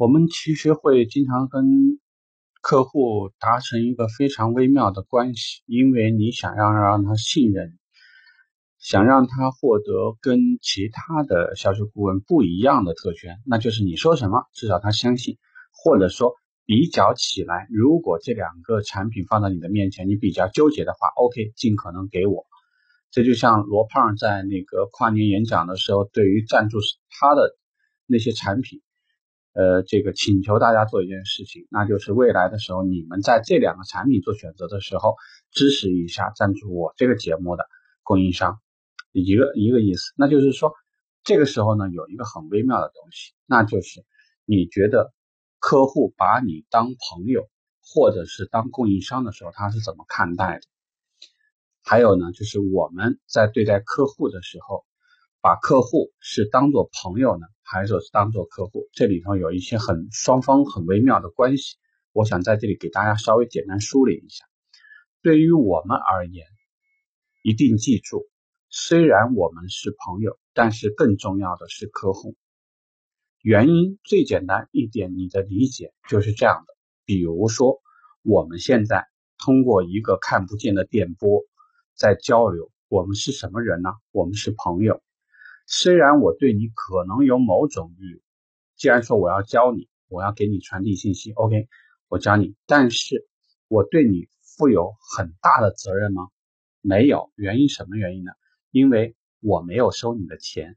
我们其实会经常跟客户达成一个非常微妙的关系，因为你想要让他信任，想让他获得跟其他的销售顾问不一样的特权，那就是你说什么，至少他相信，或者说比较起来，如果这两个产品放在你的面前，你比较纠结的话，OK，尽可能给我。这就像罗胖在那个跨年演讲的时候，对于赞助他的那些产品。呃，这个请求大家做一件事情，那就是未来的时候，你们在这两个产品做选择的时候，支持一下赞助我这个节目的供应商，一个一个意思。那就是说，这个时候呢，有一个很微妙的东西，那就是你觉得客户把你当朋友或者是当供应商的时候，他是怎么看待的？还有呢，就是我们在对待客户的时候。把客户是当做朋友呢，还是当做客户？这里头有一些很双方很微妙的关系，我想在这里给大家稍微简单梳理一下。对于我们而言，一定记住，虽然我们是朋友，但是更重要的是客户。原因最简单一点，你的理解就是这样的。比如说，我们现在通过一个看不见的电波在交流，我们是什么人呢？我们是朋友。虽然我对你可能有某种义务，既然说我要教你，我要给你传递信息，OK，我教你，但是我对你负有很大的责任吗？没有，原因什么原因呢？因为我没有收你的钱。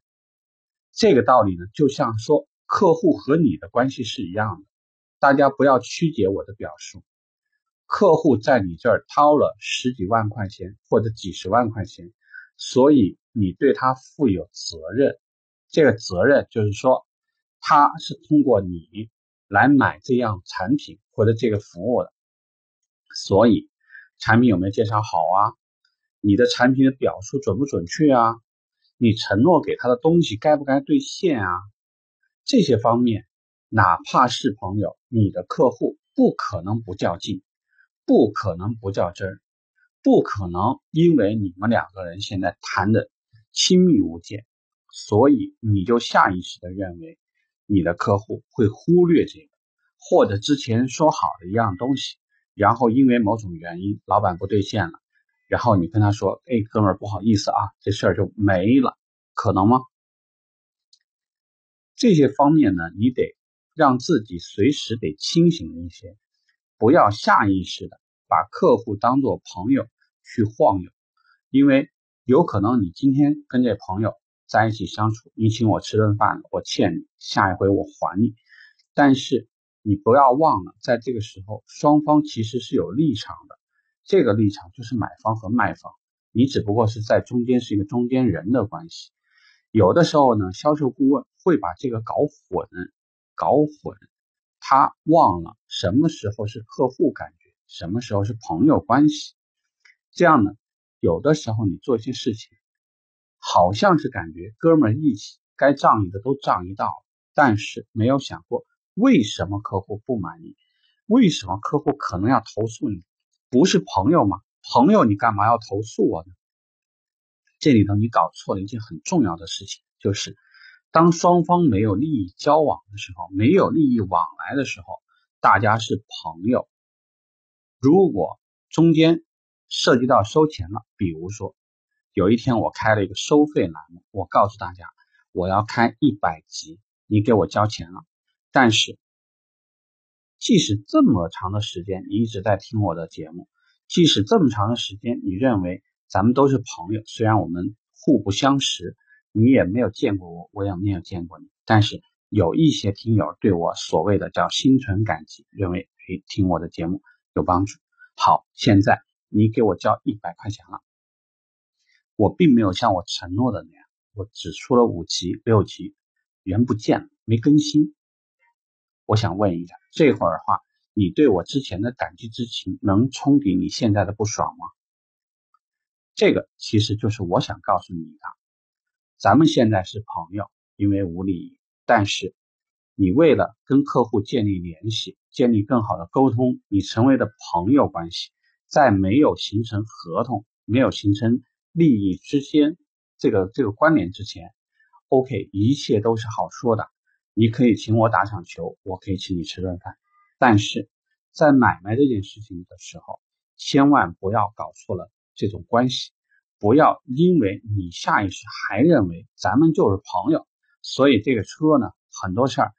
这个道理呢，就像说客户和你的关系是一样的，大家不要曲解我的表述。客户在你这儿掏了十几万块钱或者几十万块钱。所以你对他负有责任，这个责任就是说，他是通过你来买这样产品或者这个服务的。所以产品有没有介绍好啊？你的产品的表述准不准确啊？你承诺给他的东西该不该兑现啊？这些方面，哪怕是朋友，你的客户不可能不较劲，不可能不较真儿。不可能，因为你们两个人现在谈的亲密无间，所以你就下意识的认为你的客户会忽略这个，或者之前说好的一样东西，然后因为某种原因老板不兑现了，然后你跟他说：“哎，哥们儿，不好意思啊，这事儿就没了。”可能吗？这些方面呢，你得让自己随时得清醒一些，不要下意识的把客户当做朋友。去晃悠，因为有可能你今天跟这朋友在一起相处，你请我吃顿饭，我欠你，下一回我还你。但是你不要忘了，在这个时候，双方其实是有立场的，这个立场就是买方和卖方，你只不过是在中间是一个中间人的关系。有的时候呢，销售顾问会把这个搞混，搞混，他忘了什么时候是客户感觉，什么时候是朋友关系。这样呢，有的时候你做一些事情，好像是感觉哥们义气，该仗义的都仗义到了，但是没有想过为什么客户不满意，为什么客户可能要投诉你？不是朋友吗？朋友你干嘛要投诉我呢？这里头你搞错了一件很重要的事情，就是当双方没有利益交往的时候，没有利益往来的时候，大家是朋友。如果中间，涉及到收钱了，比如说，有一天我开了一个收费栏目，我告诉大家我要开一百集，你给我交钱了。但是，即使这么长的时间你一直在听我的节目，即使这么长的时间你认为咱们都是朋友，虽然我们互不相识，你也没有见过我，我也没有见过你，但是有一些听友对我所谓的叫心存感激，认为诶听我的节目有帮助。好，现在。你给我交一百块钱了，我并没有像我承诺的那样，我只出了五集六集，人不见了，没更新。我想问一下，这会儿的话，你对我之前的感激之情能冲抵你现在的不爽吗？这个其实就是我想告诉你的，咱们现在是朋友，因为无利益，但是你为了跟客户建立联系，建立更好的沟通，你成为的朋友关系。在没有形成合同、没有形成利益之间这个这个关联之前，OK，一切都是好说的。你可以请我打场球，我可以请你吃顿饭，但是在买卖这件事情的时候，千万不要搞错了这种关系，不要因为你下意识还认为咱们就是朋友，所以这个车呢，很多事儿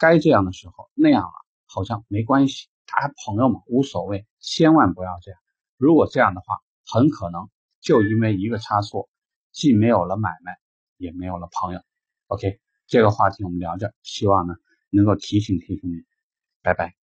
该这样的时候那样了，好像没关系，他朋友嘛无所谓，千万不要这样。如果这样的话，很可能就因为一个差错，既没有了买卖，也没有了朋友。OK。这个话题我们聊着，希望呢能够提醒提醒你，拜拜。